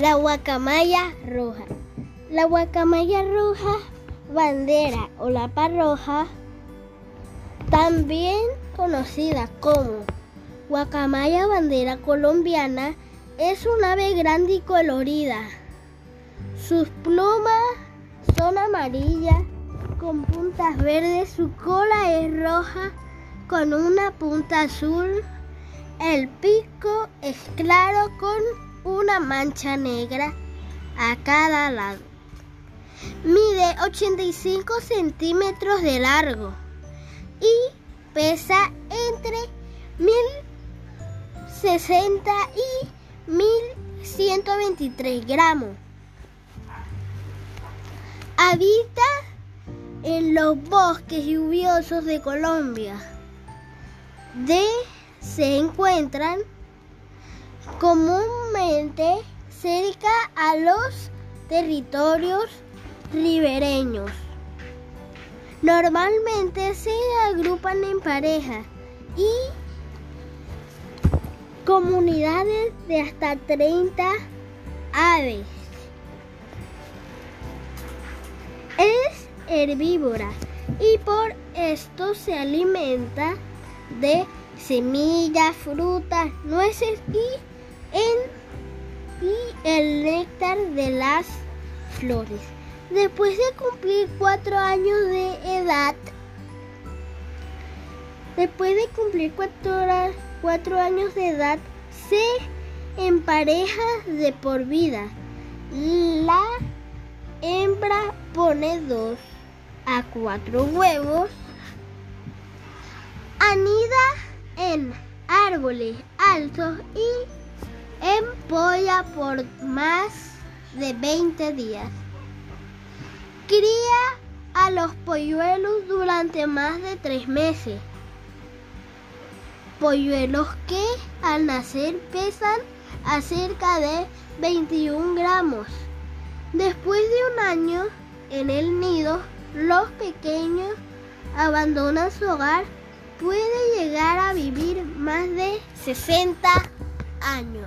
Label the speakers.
Speaker 1: La guacamaya roja. La guacamaya roja, bandera o lapa roja, también conocida como guacamaya bandera colombiana, es un ave grande y colorida. Sus plumas son amarillas con puntas verdes, su cola es roja con una punta azul, el pico es claro con una mancha negra a cada lado. Mide 85 centímetros de largo y pesa entre 1060 y 1123 gramos. Habita en los bosques lluviosos de Colombia. De se encuentran comúnmente cerca a los territorios ribereños. Normalmente se agrupan en parejas y comunidades de hasta 30 aves. Es herbívora y por esto se alimenta de semillas, frutas, nueces y, de las flores. Después de cumplir cuatro años de edad, después de cumplir cuatro, cuatro años de edad, se empareja de por vida. La hembra pone dos a cuatro huevos, anida en árboles altos y empolla por más de 20 días. Cría a los polluelos durante más de tres meses. Polluelos que al nacer pesan a cerca de 21 gramos. Después de un año en el nido, los pequeños abandonan su hogar. Puede llegar a vivir más de 60 años.